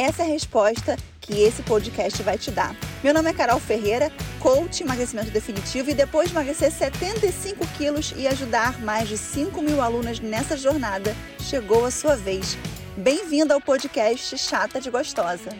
Essa é a resposta que esse podcast vai te dar. Meu nome é Carol Ferreira, coach emagrecimento definitivo e depois de emagrecer 75 quilos e ajudar mais de 5 mil alunas nessa jornada, chegou a sua vez. Bem-vinda ao podcast Chata de Gostosa.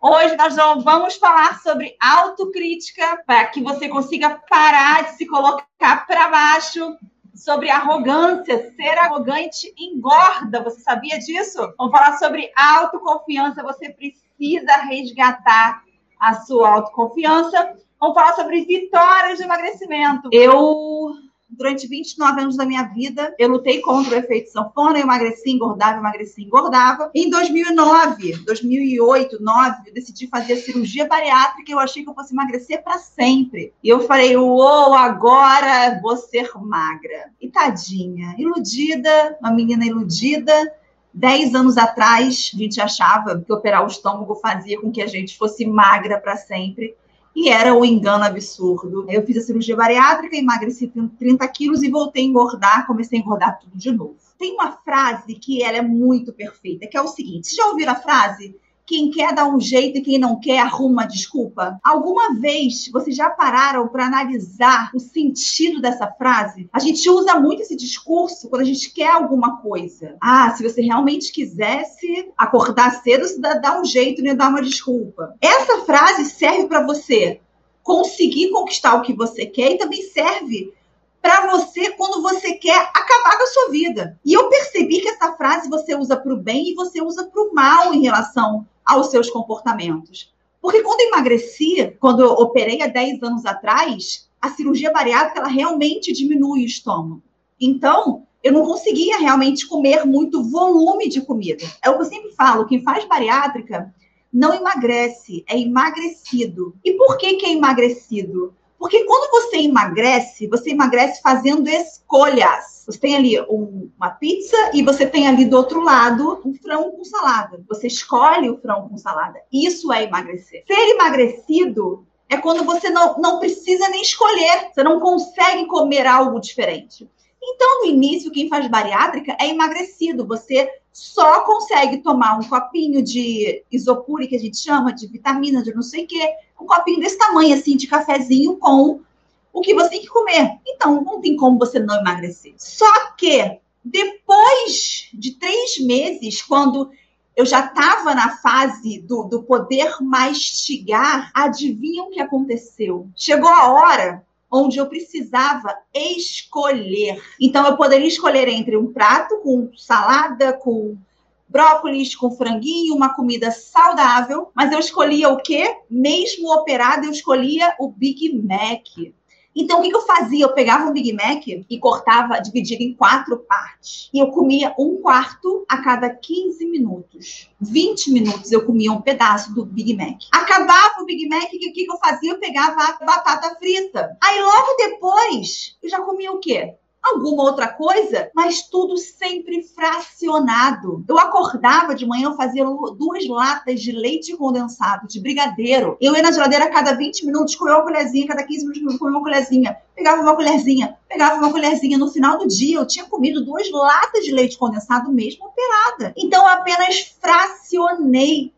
Hoje nós vamos falar sobre autocrítica para que você consiga parar de se colocar para baixo sobre arrogância. Ser arrogante engorda. Você sabia disso? Vamos falar sobre autoconfiança. Você precisa resgatar a sua autoconfiança. Vamos falar sobre vitórias de emagrecimento. Eu durante 29 anos da minha vida, eu lutei contra o efeito sanfona, eu emagreci, engordava, emagreci, engordava. Em 2009, 2008, 2009, eu decidi fazer a cirurgia bariátrica eu achei que eu fosse emagrecer para sempre. E eu falei, uou, agora vou ser magra. E tadinha, iludida, uma menina iludida, Dez anos atrás, a gente achava que operar o estômago fazia com que a gente fosse magra para sempre e era um engano absurdo. Eu fiz a cirurgia bariátrica, emagreci 30 quilos e voltei a engordar, comecei a engordar tudo de novo. Tem uma frase que ela é muito perfeita, que é o seguinte: já ouviram a frase? Quem quer dá um jeito e quem não quer arruma desculpa? Alguma vez vocês já pararam para analisar o sentido dessa frase? A gente usa muito esse discurso quando a gente quer alguma coisa. Ah, se você realmente quisesse acordar cedo, você dá um jeito né? dá uma desculpa. Essa frase serve para você conseguir conquistar o que você quer e também serve para você quando você quer acabar com a sua vida. E eu percebi que essa frase você usa para o bem e você usa para o mal em relação aos seus comportamentos. Porque quando emagreci, quando eu operei há 10 anos atrás, a cirurgia bariátrica ela realmente diminui o estômago. Então, eu não conseguia realmente comer muito volume de comida. É o que eu sempre falo, quem faz bariátrica não emagrece, é emagrecido. E por que, que é emagrecido? Porque quando você emagrece, você emagrece fazendo escolhas. Você tem ali um, uma pizza e você tem ali do outro lado um frango com salada. Você escolhe o frango com salada. Isso é emagrecer. Ser emagrecido é quando você não, não precisa nem escolher. Você não consegue comer algo diferente. Então, no início, quem faz bariátrica é emagrecido. Você só consegue tomar um copinho de isopure, que a gente chama, de vitamina, de não sei o quê, um copinho desse tamanho, assim, de cafezinho com o que você tem que comer. Então, não tem como você não emagrecer. Só que, depois de três meses, quando eu já estava na fase do, do poder mastigar, adivinha o que aconteceu? Chegou a hora onde eu precisava escolher. Então, eu poderia escolher entre um prato com salada, com brócolis, com franguinho, uma comida saudável, mas eu escolhia o quê? Mesmo operado, eu escolhia o Big Mac. Então, o que, eu fazia? Eu pegava um Big Mac e cortava, dividido em quatro partes. E eu comia um quarto a cada 15 minutos. 20 minutos eu comia um pedaço do Big Mac. Acabava o Big Mac, o que, que eu fazia? Eu pegava a batata frita. Aí, logo depois, eu já comia o quê? Alguma outra coisa, mas tudo sempre fracionado. Eu acordava de manhã, eu fazia duas latas de leite condensado, de brigadeiro. Eu ia na geladeira a cada 20 minutos, comia uma colherzinha, cada 15 minutos comia uma colherzinha. Pegava uma colherzinha, pegava uma colherzinha. No final do dia, eu tinha comido duas latas de leite condensado mesmo operada. Então, eu apenas fracionei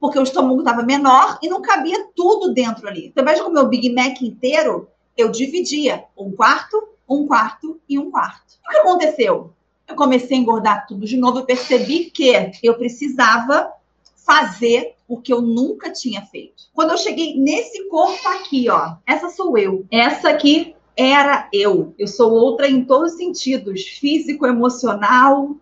porque o estômago estava menor e não cabia tudo dentro ali. Então, de comer o Big Mac inteiro, eu dividia um quarto um quarto e um quarto. O que aconteceu? Eu comecei a engordar tudo de novo. Eu percebi que eu precisava fazer o que eu nunca tinha feito. Quando eu cheguei nesse corpo aqui, ó, essa sou eu. Essa aqui era eu. Eu sou outra em todos os sentidos: físico, emocional,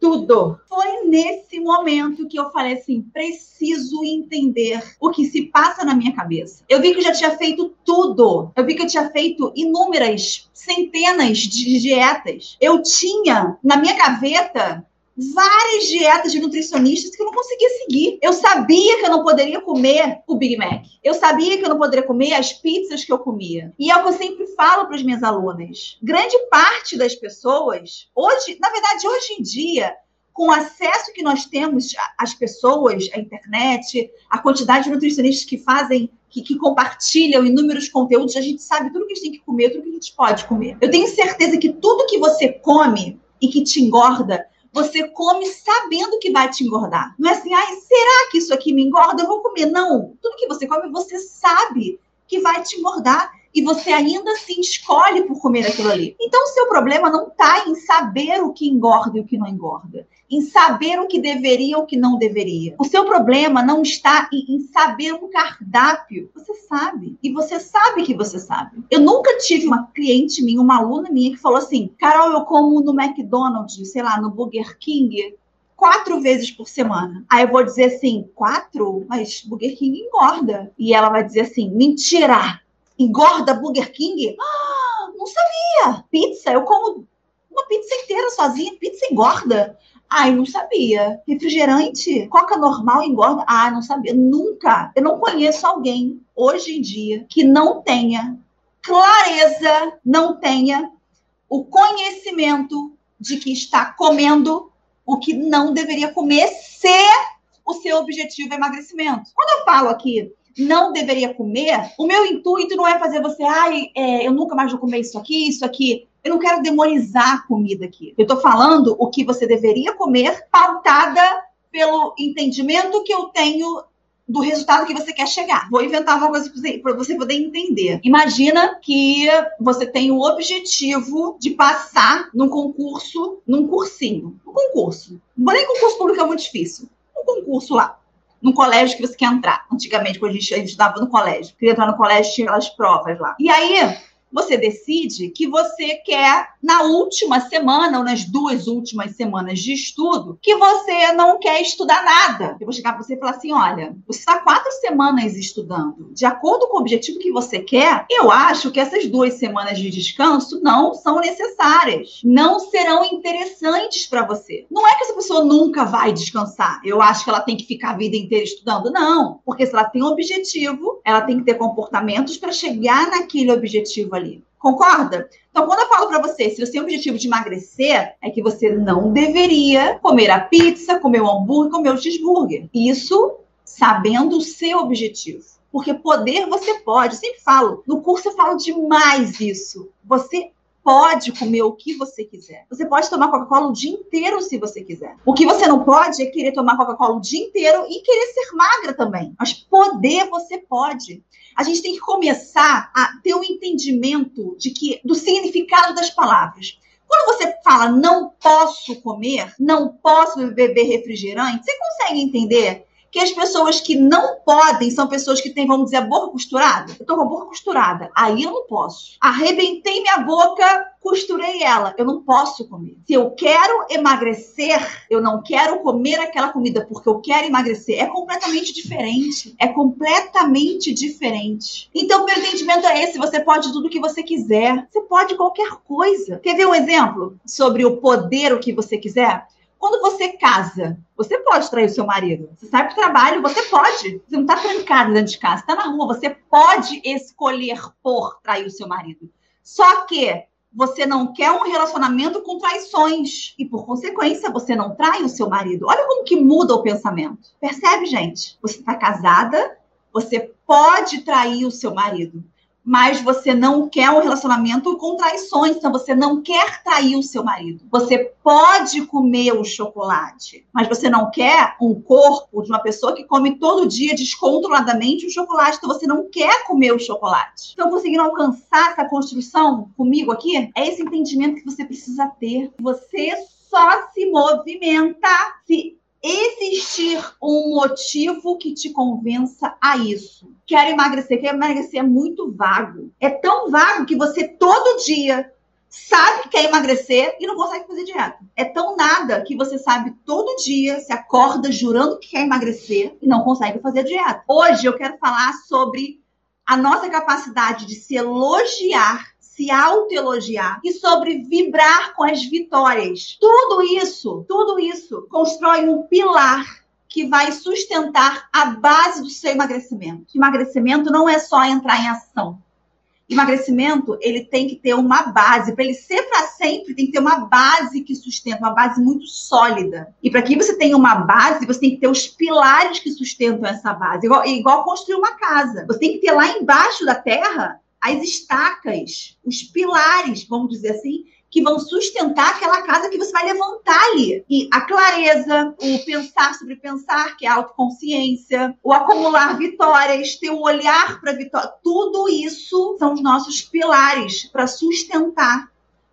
tudo. Foi nesse momento que eu falei assim: preciso entender o que se passa na minha cabeça. Eu vi que eu já tinha feito tudo. Eu vi que eu tinha feito inúmeras, centenas de dietas. Eu tinha na minha gaveta várias dietas de nutricionistas que eu não conseguia seguir. Eu sabia que eu não poderia comer o Big Mac. Eu sabia que eu não poderia comer as pizzas que eu comia. E é o que eu sempre falo para as minhas alunas. Grande parte das pessoas, hoje, na verdade, hoje em dia, com o acesso que nós temos às pessoas, à internet, a quantidade de nutricionistas que fazem, que, que, compartilham inúmeros conteúdos, a gente sabe tudo que a gente tem que comer, tudo que a gente pode comer. Eu tenho certeza que tudo que você come e que te engorda, você come sabendo que vai te engordar. Não é assim, ai, será que isso aqui me engorda? Eu vou comer. Não. Tudo que você come, você sabe que vai te engordar e você ainda assim escolhe por comer aquilo ali. Então, o seu problema não está em saber o que engorda e o que não engorda, em saber o que deveria ou o que não deveria. O seu problema não está em, saber um cardápio. Você sabe. E você sabe que você sabe. Eu nunca tive uma cliente minha, uma aluna minha, que falou assim: Carol, eu como no McDonald's, sei lá, no Burger King, quatro vezes por semana. Aí eu vou dizer assim, quatro? Mas Burger King engorda. E ela vai dizer assim, mentira! engorda Burger King? Ah, não sabia. Pizza, eu como uma pizza inteira sozinha, pizza engorda. Ai, não sabia. Refrigerante, coca normal engorda? Ah, não sabia. Nunca. Eu não conheço alguém hoje em dia que não tenha clareza, não tenha o conhecimento de que está comendo o que não deveria comer se o seu objetivo é emagrecimento. Quando eu falo aqui não deveria comer, o meu intuito não é fazer você, ai, é, eu nunca mais vou comer isso aqui, isso aqui. Eu não quero demonizar a comida aqui. Eu estou falando o que você deveria comer, pautada pelo entendimento que eu tenho do resultado que você quer chegar. Vou inventar uma coisa para você poder entender. Imagina que você tem o objetivo de passar num concurso, num cursinho. Um concurso. Não nem concurso público é muito difícil. Um concurso lá no colégio que você quer entrar. Antigamente, quando a gente, a gente estava no colégio, queria entrar no colégio, tinha aquelas provas lá. E aí, você decide que você quer, na última semana, ou nas duas últimas semanas de estudo, que você não quer estudar nada. Eu vou chegar para você e falar assim: olha, você está quatro semanas estudando. De acordo com o objetivo que você quer, eu acho que essas duas semanas de descanso não são necessárias. Não serão interessantes para você. Não é que essa pessoa nunca vai descansar. Eu acho que ela tem que ficar a vida inteira estudando. Não. Porque se ela tem um objetivo, ela tem que ter comportamentos para chegar naquele objetivo ali ali. Concorda? Então, quando eu falo para você, se você tem o objetivo de emagrecer, é que você não deveria comer a pizza, comer o hambúrguer, comer o cheeseburger. Isso sabendo o seu objetivo. Porque poder você pode. Eu sempre falo, no curso eu falo demais isso. Você pode comer o que você quiser. Você pode tomar Coca-Cola o dia inteiro se você quiser. O que você não pode é querer tomar Coca-Cola o dia inteiro e querer ser magra também. Mas poder você pode a gente tem que começar a ter o um entendimento de que do significado das palavras. Quando você fala não posso comer, não posso beber refrigerante, você consegue entender que as pessoas que não podem são pessoas que têm, vamos dizer, a boca costurada. Eu tô com a boca costurada, aí eu não posso. Arrebentei minha boca, costurei ela, eu não posso comer. Se eu quero emagrecer, eu não quero comer aquela comida porque eu quero emagrecer. É completamente diferente. É completamente diferente. Então, meu entendimento é esse: você pode tudo o que você quiser. Você pode qualquer coisa. Quer ver um exemplo sobre o poder o que você quiser? Quando você casa, você pode trair o seu marido. Você sai para o trabalho, você pode. Você não está trancado dentro de casa, está na rua. Você pode escolher por trair o seu marido. Só que você não quer um relacionamento com traições e, por consequência, você não trai o seu marido. Olha como que muda o pensamento. Percebe, gente? Você está casada, você pode trair o seu marido mas você não quer um relacionamento com traições, então você não quer trair o seu marido. Você pode comer o chocolate, mas você não quer um corpo de uma pessoa que come todo dia descontroladamente o chocolate, então você não quer comer o chocolate. Então, conseguindo alcançar essa construção comigo aqui, é esse entendimento que você precisa ter. Você só se movimenta se existir um motivo que te convença a isso. Quero emagrecer, quero emagrecer é muito vago. É tão vago que você todo dia sabe que quer emagrecer e não consegue fazer dieta. É tão nada que você sabe todo dia, se acorda jurando que quer emagrecer e não consegue fazer dieta. Hoje eu quero falar sobre a nossa capacidade de se elogiar se autoelogiar e sobre vibrar com as vitórias. Tudo isso, tudo isso constrói um pilar que vai sustentar a base do seu emagrecimento. Emagrecimento não é só entrar em ação. Emagrecimento, ele tem que ter uma base. Para ele ser para sempre, tem que ter uma base que sustenta, uma base muito sólida. E para que você tenha uma base, você tem que ter os pilares que sustentam essa base. Igual, igual construir uma casa. Você tem que ter lá embaixo da terra as estacas, os pilares, vamos dizer assim, que vão sustentar aquela casa que você vai levantar ali. E a clareza, o pensar sobre pensar, que é a autoconsciência, o acumular vitórias, ter o um olhar para vitória, tudo isso são os nossos pilares para sustentar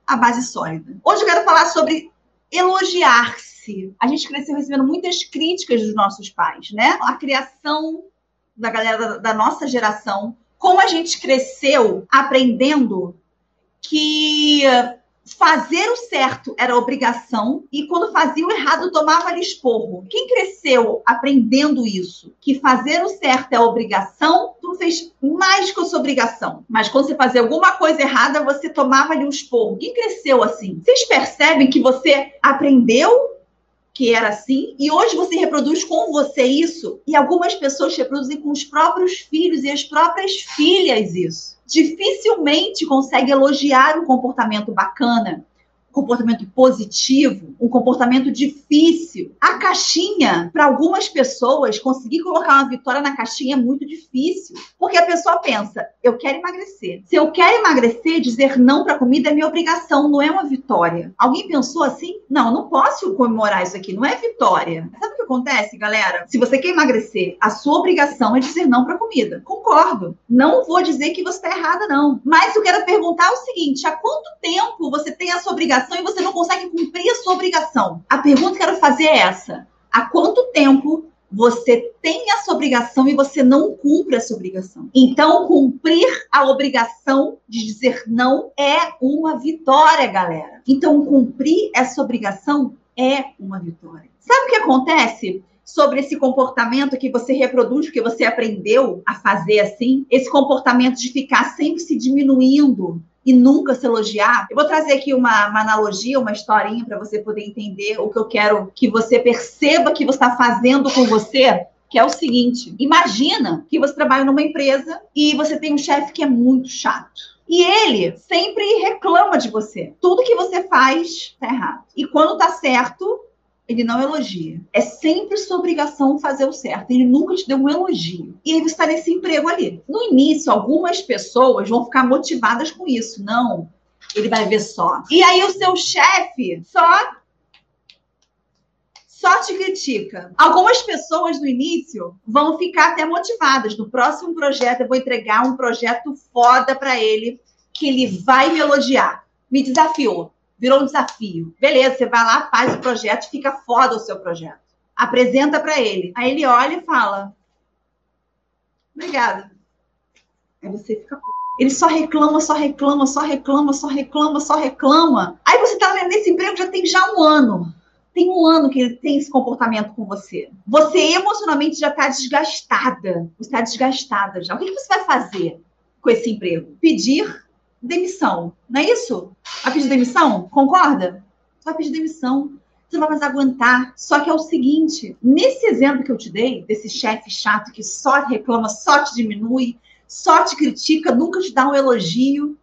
a base sólida. Hoje eu quero falar sobre elogiar-se. A gente cresceu recebendo muitas críticas dos nossos pais, né? A criação da galera da, da nossa geração, como a gente cresceu aprendendo que fazer o certo era obrigação e quando fazia o errado tomava-lhe esporro. Quem cresceu aprendendo isso, que fazer o certo é obrigação, tu fez mais que a sua obrigação. Mas quando você fazia alguma coisa errada, você tomava-lhe um esporro. Quem cresceu assim? Vocês percebem que você aprendeu que era assim, e hoje você reproduz com você isso, e algumas pessoas reproduzem com os próprios filhos e as próprias filhas isso. Dificilmente consegue elogiar um comportamento bacana, comportamento positivo, um comportamento difícil. A caixinha, para algumas pessoas, conseguir colocar uma vitória na caixinha é muito difícil, porque a pessoa pensa: eu quero emagrecer. Se eu quero emagrecer, dizer não para comida é minha obrigação, não é uma vitória. Alguém pensou assim? Não, não posso comemorar isso aqui, não é vitória. Sabe acontece, galera? Se você quer emagrecer, a sua obrigação é dizer não para comida. Concordo. Não vou dizer que você está errada, não. Mas eu quero perguntar o seguinte: há quanto tempo você tem essa obrigação e você não consegue cumprir a sua obrigação? A pergunta que eu quero fazer é essa: há quanto tempo você tem essa obrigação e você não cumpre essa obrigação. Então, cumprir a obrigação de dizer não é uma vitória, galera. Então, cumprir essa obrigação é uma vitória. Sabe o que acontece? Sobre esse comportamento que você reproduz, que você aprendeu a fazer assim, esse comportamento de ficar sempre se diminuindo e nunca se elogiar. Eu vou trazer aqui uma, uma analogia, uma historinha para você poder entender o que eu quero que você perceba que você está fazendo com você. Que é o seguinte: imagina que você trabalha numa empresa e você tem um chefe que é muito chato. E ele sempre reclama de você. Tudo que você faz tá errado. E quando tá certo, ele não elogia. É sempre sua obrigação fazer o certo. Ele nunca te deu um elogio. E aí você está nesse emprego ali. No início, algumas pessoas vão ficar motivadas com isso. Não, ele vai ver só. E aí o seu chefe só só te critica. Algumas pessoas no início vão ficar até motivadas. No próximo projeto eu vou entregar um projeto foda para ele que ele vai me elogiar. Me desafiou virou um desafio. Beleza, você vai lá, faz o projeto, fica foda o seu projeto. Apresenta para ele. Aí ele olha e fala: Obrigada. Aí você fica. Ele só reclama, só reclama, só reclama, só reclama, só reclama. Aí você tá nesse emprego já tem já um ano. Tem um ano que ele tem esse comportamento com você. Você emocionalmente já está desgastada. Você está desgastada já. O que, que você vai fazer com esse emprego? Pedir demissão, não é isso? Vai pedir demissão? Concorda? Vai pedir demissão. Você não vai mais aguentar. Só que é o seguinte: nesse exemplo que eu te dei, desse chefe chato que só reclama, só te diminui, só te critica, nunca te dá um elogio,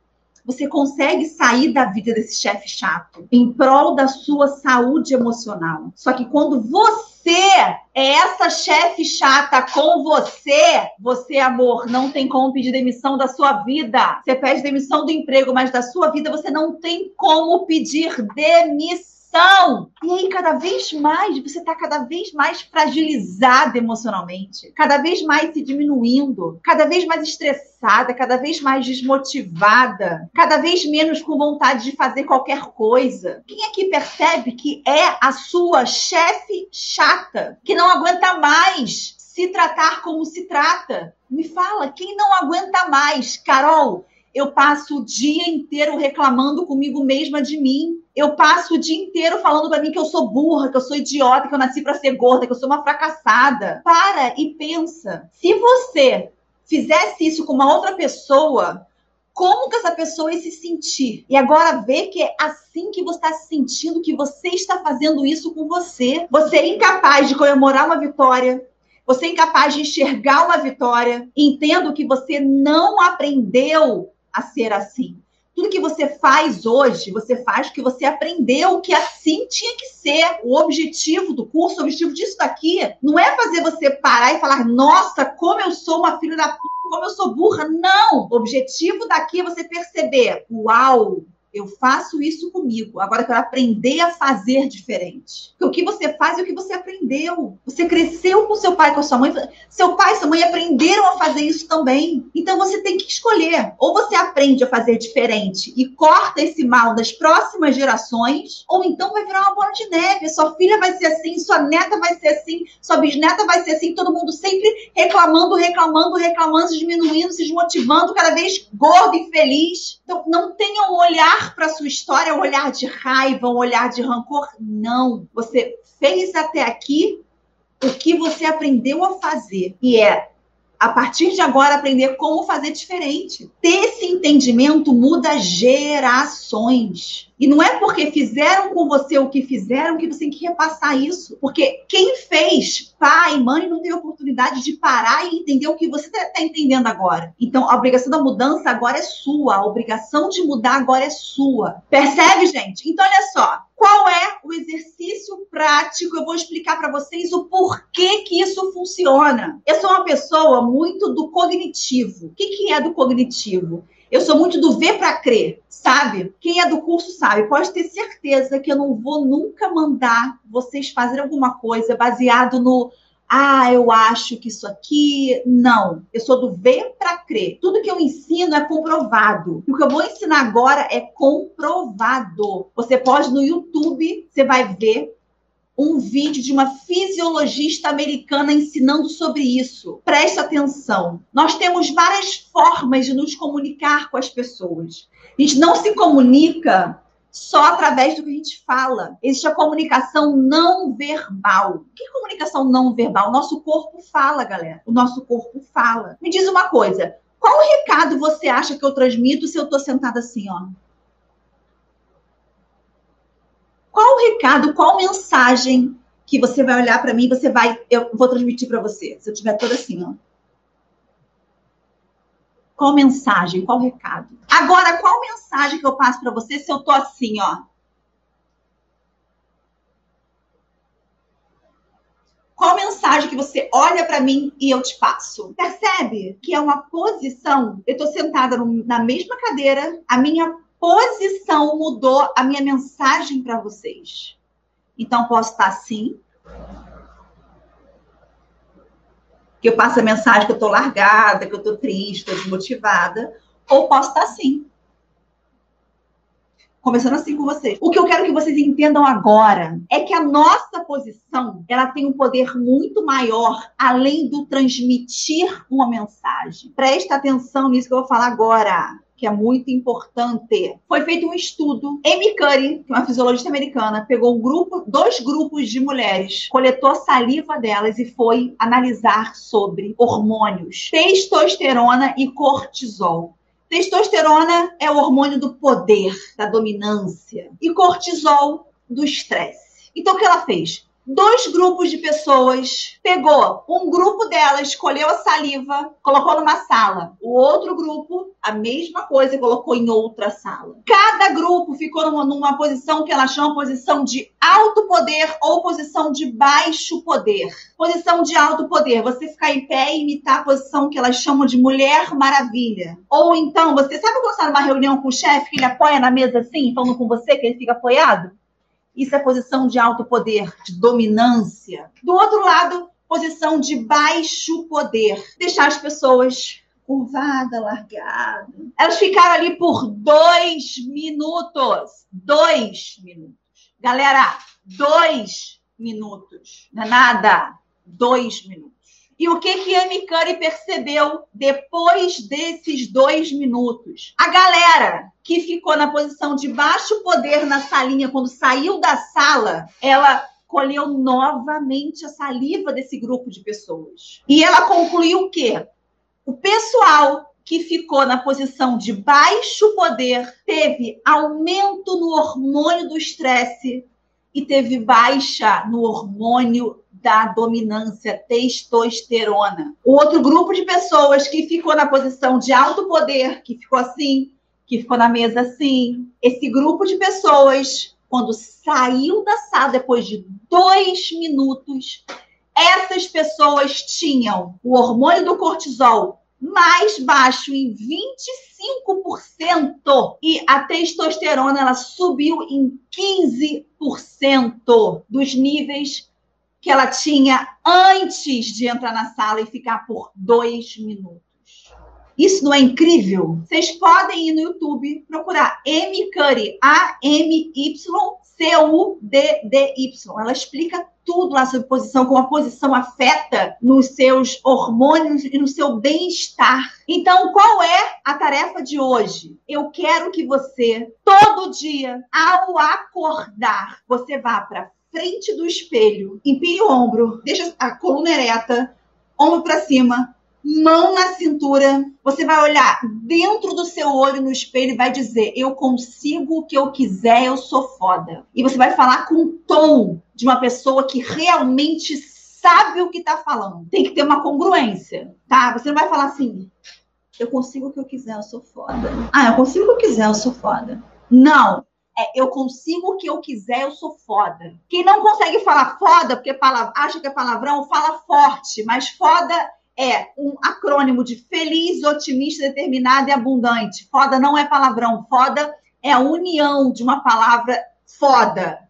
você consegue sair da vida desse chefe chato em prol da sua saúde emocional. Só que quando você é essa chefe chata com você, você, amor, não tem como pedir demissão da sua vida. Você pede demissão do emprego, mas da sua vida você não tem como pedir demissão depressão. E aí, cada vez mais, você está cada vez mais fragilizada emocionalmente, cada vez mais se diminuindo, cada vez mais estressada, cada vez mais desmotivada, cada vez menos com vontade de fazer qualquer coisa. Quem aqui percebe que é a sua chefe chata, que não aguenta mais se tratar como se trata? Me fala, quem não aguenta mais? Carol, eu passo o dia inteiro reclamando comigo mesma de mim. Eu passo o dia inteiro falando para mim que eu sou burra, que eu sou idiota, que eu nasci para ser gorda, que eu sou uma fracassada. Para e pensa. Se você fizesse isso com uma outra pessoa, como que essa pessoa ia se sentir. E agora vê que é assim que você está se sentindo, que você está fazendo isso com você. Você é incapaz de comemorar uma vitória, você é incapaz de enxergar uma vitória. Entendo que você não aprendeu a ser assim. Tudo que você faz hoje, você faz porque você aprendeu que assim tinha que ser. O objetivo do curso, o objetivo disso daqui, não é fazer você parar e falar, nossa, como eu sou uma filha da p, como eu sou burra. Não! O objetivo daqui é você perceber, uau, eu faço isso comigo. Agora eu quero aprender a fazer diferente. Porque o que você faz é o que você aprendeu. Você cresceu com seu pai, com a sua mãe. Seu pai e sua mãe aprenderam a fazer isso também. Então você tem que escolher. Ou você aprende a fazer diferente e corta esse mal das próximas gerações, ou então vai virar uma bola de neve. Sua filha vai ser assim, sua neta vai ser assim, sua bisneta vai ser assim, todo mundo sempre reclamando, reclamando, reclamando, se diminuindo, se desmotivando, cada vez gordo e feliz. Então não tenha um olhar olhar para sua história um olhar de raiva, um olhar de rancor. Não. Você fez até aqui o que você aprendeu a fazer. E é, a partir de agora, aprender como fazer diferente. Ter esse entendimento muda gerações. E não é porque fizeram com você o que fizeram que você tem que repassar isso. Porque quem fez, pai, mãe, não teve oportunidade de parar e entender o que você está tá entendendo agora. Então, a obrigação da mudança agora é sua. A obrigação de mudar agora é sua. Percebe, gente? Então, olha só. Qual é o exercício prático? Eu vou explicar para vocês o porquê que isso funciona. Eu sou uma pessoa muito do cognitivo. O que, que é do cognitivo? Eu sou muito do ver para crer, sabe? Quem é do curso sabe, pode ter certeza que eu não vou nunca mandar vocês fazerem alguma coisa baseado no ah, eu acho que isso aqui. Não. Eu sou do ver para crer. Tudo que eu ensino é comprovado. o que eu vou ensinar agora é comprovado. Você pode no YouTube, você vai ver um vídeo de uma fisiologista americana ensinando sobre isso. Preste atenção. Nós temos várias formas de nos comunicar com as pessoas. A gente não se comunica só através do que a gente fala. Existe a comunicação não verbal. O que é comunicação não verbal? O nosso corpo fala, galera. O nosso corpo fala. Me diz uma coisa. Qual recado você acha que eu transmito se eu estou sentada assim, ó? qual recado, qual mensagem que você vai olhar para mim e você vai, eu vou transmitir para você, se eu tiver toda assim, ó. Qual mensagem, qual recado? Agora, qual mensagem que eu passo para você se eu tô assim, ó? Qual mensagem que você olha para mim e eu te passo? Percebe que é uma posição? Eu tô sentada no, na mesma cadeira, a minha posição mudou a minha mensagem para vocês. Então, posso estar assim. Que eu passo a mensagem que eu estou largada, que eu estou triste, desmotivada. Ou posso estar assim. Começando assim com vocês. O que eu quero que vocês entendam agora é que a nossa posição ela tem um poder muito maior além do transmitir uma mensagem. Presta atenção nisso que eu vou falar agora que é muito importante. Foi feito um estudo. Amy Curry, que é uma fisiologista americana, pegou um grupo, dois grupos de mulheres, coletou a saliva delas e foi analisar sobre hormônios, testosterona e cortisol. Testosterona é o hormônio do poder, da dominância, e cortisol do estresse. Então, o que ela fez? Dois grupos de pessoas. Pegou um grupo delas, escolheu a saliva, colocou numa sala. O outro grupo, a mesma coisa, colocou em outra sala. Cada grupo ficou numa, numa posição que ela chama posição de alto poder ou posição de baixo poder. Posição de alto poder, você ficar em pé e imitar a posição que elas chamam de mulher maravilha. Ou então, você sabe quando está numa reunião com o chefe que ele apoia na mesa assim, falando com você, que ele fica apoiado? Isso é posição de alto poder, de dominância. Do outro lado, posição de baixo poder. Deixar as pessoas curvada, largada. Elas ficaram ali por dois minutos. Dois minutos. Galera, dois minutos. Não é nada. Dois minutos. E o que que Amy Curry percebeu depois desses dois minutos? A galera que ficou na posição de baixo poder na salinha quando saiu da sala, ela colheu novamente a saliva desse grupo de pessoas. E ela concluiu o quê? O pessoal que ficou na posição de baixo poder teve aumento no hormônio do estresse e teve baixa no hormônio da dominância testosterona. O outro grupo de pessoas que ficou na posição de alto poder, que ficou assim, que ficou na mesa assim, esse grupo de pessoas, quando saiu da sala depois de dois minutos, essas pessoas tinham o hormônio do cortisol mais baixo em 25% e a testosterona ela subiu em 15% dos níveis que ela tinha antes de entrar na sala e ficar por dois minutos. Isso não é incrível? Vocês podem ir no YouTube procurar M Curry, A-M-Y-C-U-D-D-Y. Ela explica tudo lá sobre posição, como a posição afeta nos seus hormônios e no seu bem-estar. Então, qual é a tarefa de hoje? Eu quero que você, todo dia, ao acordar, você vá para frente do espelho, empine o ombro, deixa a coluna ereta, ombro para cima, mão na cintura, você vai olhar dentro do seu olho no espelho e vai dizer: Eu consigo o que eu quiser, eu sou foda. E você vai falar com o tom de uma pessoa que realmente sabe o que tá falando. Tem que ter uma congruência, tá? Você não vai falar assim: Eu consigo o que eu quiser, eu sou foda. Ah, eu consigo o que eu quiser, eu sou foda. Não. É, eu consigo o que eu quiser, eu sou foda. Quem não consegue falar foda, porque acha que é palavrão, fala forte, mas foda é um acrônimo de feliz, otimista, determinado e abundante. Foda não é palavrão, foda é a união de uma palavra foda.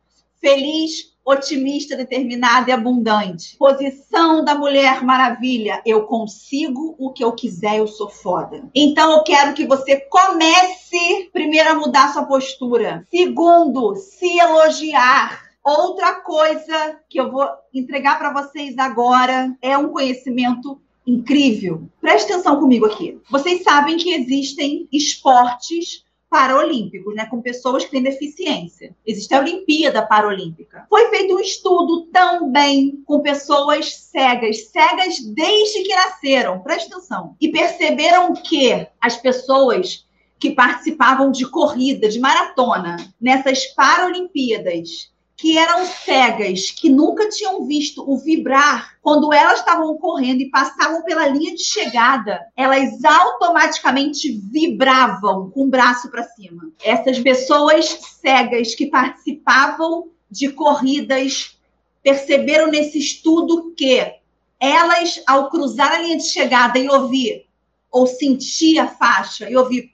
Feliz, otimista, determinado e abundante. Posição da Mulher Maravilha. Eu consigo o que eu quiser, eu sou foda. Então eu quero que você comece primeiro a mudar sua postura. Segundo, se elogiar. Outra coisa que eu vou entregar para vocês agora é um conhecimento incrível. Preste atenção comigo aqui. Vocês sabem que existem esportes paralímpicos, né, com pessoas que têm deficiência. Existe a Olimpíada Paralímpica. Foi feito um estudo também com pessoas cegas, cegas desde que nasceram. Preste atenção. E perceberam que as pessoas que participavam de corrida, de maratona, nessas Paralimpíadas, que eram cegas, que nunca tinham visto o vibrar quando elas estavam correndo e passavam pela linha de chegada, elas automaticamente vibravam com o braço para cima. Essas pessoas cegas que participavam de corridas perceberam nesse estudo que elas, ao cruzar a linha de chegada e ouvir, ou sentir a faixa e ouvir,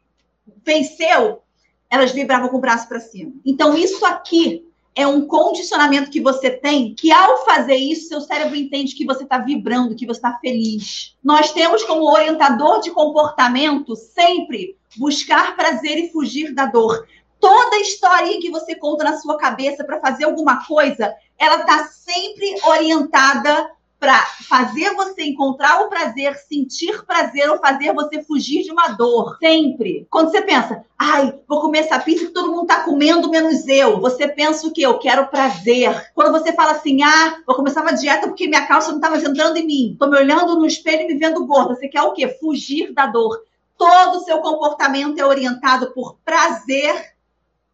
venceu, elas vibravam com o braço para cima. Então, isso aqui é um condicionamento que você tem que, ao fazer isso, seu cérebro entende que você está vibrando, que você está feliz. Nós temos como orientador de comportamento sempre buscar prazer e fugir da dor. Toda história que você conta na sua cabeça para fazer alguma coisa, ela está sempre orientada para fazer você encontrar o prazer, sentir prazer ou fazer você fugir de uma dor. Sempre. Quando você pensa, ai, vou comer essa pizza que todo mundo tá comendo menos eu. Você pensa o quê? Eu quero prazer. Quando você fala assim, ah, vou começar uma dieta porque minha calça não tá mais entrando em mim. Tô me olhando no espelho e me vendo gorda. Você quer o quê? Fugir da dor. Todo o seu comportamento é orientado por prazer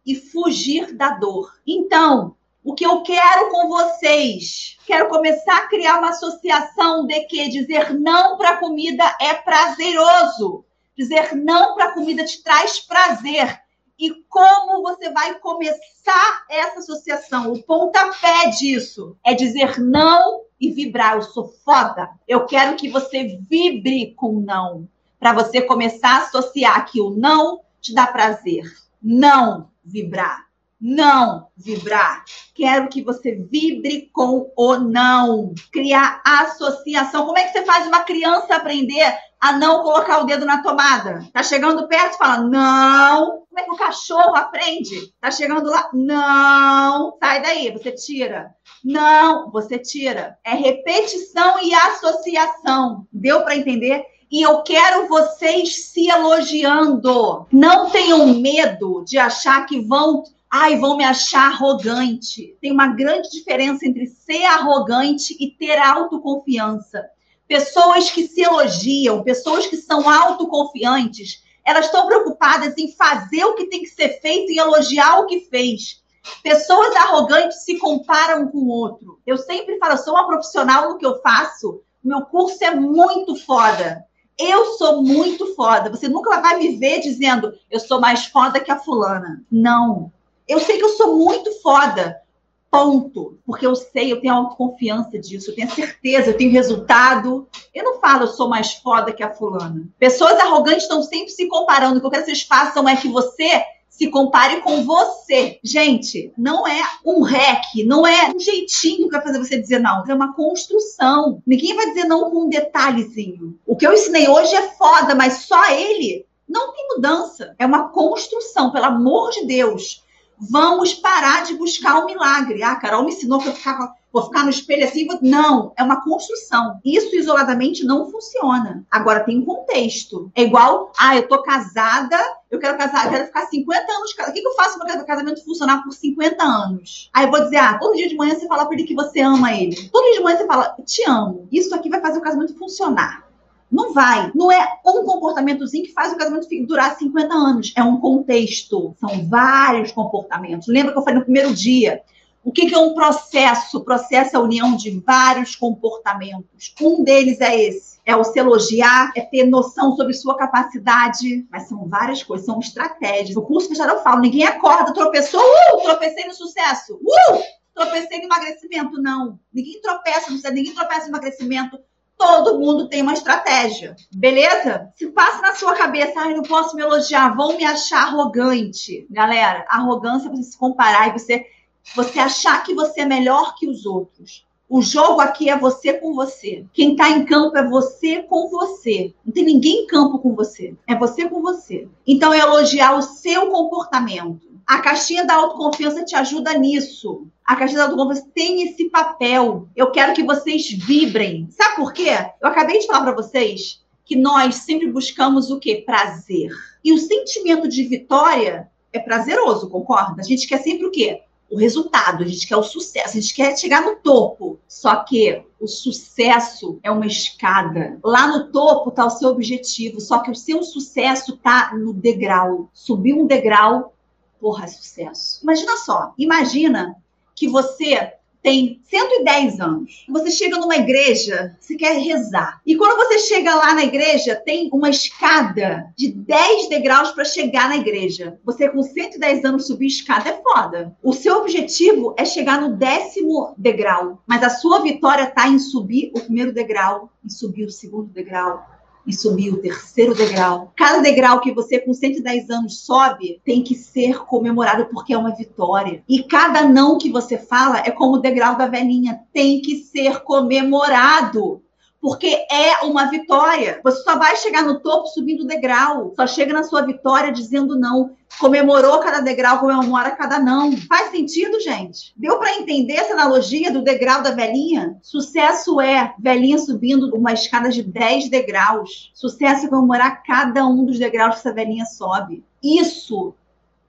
e fugir da dor. Então, o que eu quero com vocês, quero começar a criar uma associação de que dizer não para a comida é prazeroso. Dizer não para a comida te traz prazer. E como você vai começar essa associação? O pontapé disso é dizer não e vibrar. Eu sou foda. Eu quero que você vibre com não. Para você começar a associar que o não te dá prazer. Não vibrar não vibrar. Quero que você vibre com o não. Criar associação. Como é que você faz uma criança aprender a não colocar o dedo na tomada? Tá chegando perto, fala não. Como é que o cachorro aprende? Tá chegando lá, não. Sai daí, você tira. Não, você tira. É repetição e associação. Deu para entender? e eu quero vocês se elogiando. Não tenham medo de achar que vão ai, vão me achar arrogante. Tem uma grande diferença entre ser arrogante e ter autoconfiança. Pessoas que se elogiam, pessoas que são autoconfiantes, elas estão preocupadas em fazer o que tem que ser feito e elogiar o que fez. Pessoas arrogantes se comparam com o outro. Eu sempre falo, eu sou uma profissional no que eu faço, meu curso é muito foda. Eu sou muito foda. Você nunca vai me ver dizendo eu sou mais foda que a fulana. Não. Eu sei que eu sou muito foda. Ponto. Porque eu sei, eu tenho autoconfiança disso, eu tenho certeza, eu tenho resultado. Eu não falo eu sou mais foda que a fulana. Pessoas arrogantes estão sempre se comparando. O que eu quero que vocês façam é que você se compare com você. Gente, não é um rec, não é um jeitinho que vai fazer você dizer não. É uma construção. Ninguém vai dizer não com um detalhezinho. O que eu ensinei hoje é foda, mas só ele não tem mudança. É uma construção, pelo amor de Deus. Vamos parar de buscar o milagre. Ah, Carol me ensinou que eu ficava vou ficar no espelho assim. Vou... Não, é uma construção. Isso isoladamente não funciona. Agora tem um contexto. É igual, ah, eu tô casada, eu quero casar, eu quero ficar 50 anos casada. O que, que eu faço para o casamento funcionar por 50 anos? Aí eu vou dizer, ah, todo dia de manhã você fala para ele que você ama ele. Todo dia de manhã você fala, te amo. Isso aqui vai fazer o casamento funcionar. Não vai. Não é um comportamentozinho que faz o casamento durar 50 anos. É um contexto. São vários comportamentos. Lembra que eu falei no primeiro dia? O que, é um processo? O processo é a união de vários comportamentos. Um deles é esse. É o se elogiar, é ter noção sobre sua capacidade, mas são várias coisas, são estratégias. O curso fechado eu falo, ninguém acorda, tropeçou, uh, tropecei no sucesso, uh, tropecei no emagrecimento, não. Ninguém tropeça no sucesso, ninguém tropeça no emagrecimento, todo mundo tem uma estratégia, beleza? Se passa na sua cabeça, ai, não posso me elogiar, vão me achar arrogante. Galera, arrogância é você se comparar e você você achar que você é melhor que os outros. O jogo aqui é você com você. Quem está em campo é você com você. Não tem ninguém em campo com você. É você com você. Então, é elogiar o seu comportamento. A caixinha da autoconfiança te ajuda nisso. A caixinha da autoconfiança tem esse papel. Eu quero que vocês vibrem. Sabe por quê? Eu acabei de falar para vocês que nós sempre buscamos o quê? Prazer. E o sentimento de vitória é prazeroso, concorda? A gente quer sempre o quê? o resultado, a gente quer o sucesso, a gente quer chegar no topo. Só que o sucesso é uma escada. Lá no topo está o seu objetivo, só que o seu sucesso está no degrau. Subir um degrau, porra, é sucesso. Imagina só, imagina que você tem 110 anos. Você chega numa igreja, você quer rezar. E quando você chega lá na igreja, tem uma escada de 10 degraus para chegar na igreja. Você com 110 anos subir escada é foda. O seu objetivo é chegar no décimo degrau, mas a sua vitória está em subir o primeiro degrau, em subir o segundo degrau, e subir o terceiro degrau. Cada degrau que você com 110 anos sobe tem que ser comemorado porque é uma vitória. E cada não que você fala é como o degrau da velhinha, tem que ser comemorado porque é uma vitória. Você só vai chegar no topo subindo degrau. Só chega na sua vitória dizendo não. Comemorou cada degrau, comemora cada não. Faz sentido, gente? Deu para entender essa analogia do degrau da velhinha? Sucesso é velhinha subindo uma escada de 10 degraus. Sucesso é comemorar cada um dos degraus que essa velhinha sobe. Isso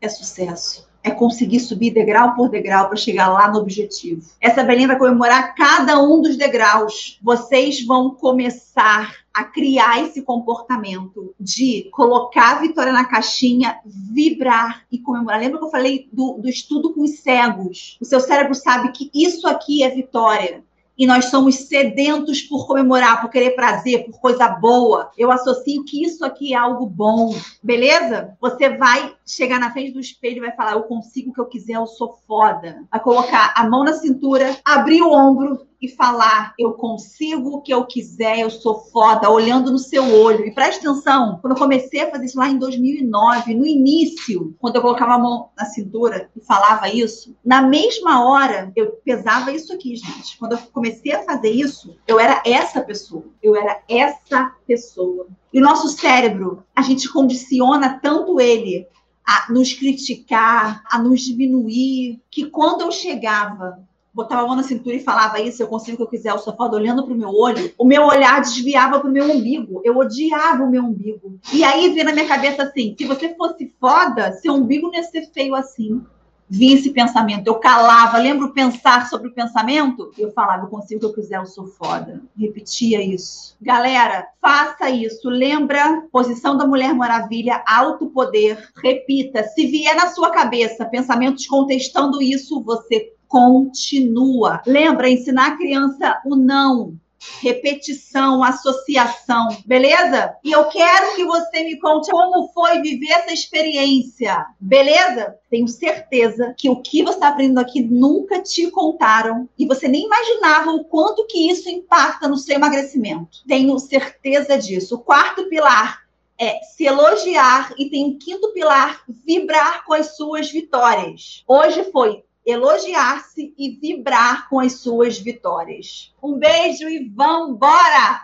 é sucesso é conseguir subir degrau por degrau para chegar lá no objetivo. Essa velhinha vai comemorar cada um dos degraus. Vocês vão começar a criar esse comportamento de colocar a vitória na caixinha, vibrar e comemorar. Lembra que eu falei do, do estudo com os cegos? O seu cérebro sabe que isso aqui é vitória e nós somos sedentos por comemorar, por querer prazer, por coisa boa. Eu associo que isso aqui é algo bom, beleza? Você vai chegar na frente do espelho e vai falar: Eu consigo o que eu quiser, eu sou foda. Vai colocar a mão na cintura, abrir o ombro e falar: Eu consigo o que eu quiser, eu sou foda, olhando no seu olho. E preste atenção, quando eu comecei a fazer isso lá em 2009, no início, quando eu colocava a mão na cintura e falava isso, na mesma hora eu pesava isso aqui, gente. Quando eu comecei a fazer isso, eu era essa pessoa. Eu era essa pessoa. E o nosso cérebro, a gente condiciona tanto ele a nos criticar, a nos diminuir, que quando eu chegava botava a mão na cintura e falava isso, eu consigo o que eu quiser, só foda olhando pro meu olho, o meu olhar desviava pro meu umbigo. Eu odiava o meu umbigo. E aí veio na minha cabeça assim: se você fosse foda, seu umbigo não ia ser feio assim. Vinha esse pensamento, eu calava, lembro pensar sobre o pensamento? Eu falava, eu consigo o que eu quiser, eu sou foda. Repetia isso. Galera, faça isso. Lembra, posição da Mulher Maravilha, alto poder. Repita. Se vier na sua cabeça pensamentos contestando isso, você continua. Lembra, ensinar a criança o não repetição, associação, beleza? E eu quero que você me conte como foi viver essa experiência, beleza? Tenho certeza que o que você está aprendendo aqui nunca te contaram e você nem imaginava o quanto que isso impacta no seu emagrecimento. Tenho certeza disso. O quarto pilar é se elogiar e tem um quinto pilar, vibrar com as suas vitórias. Hoje foi elogiar-se e vibrar com as suas vitórias. Um beijo e vambora!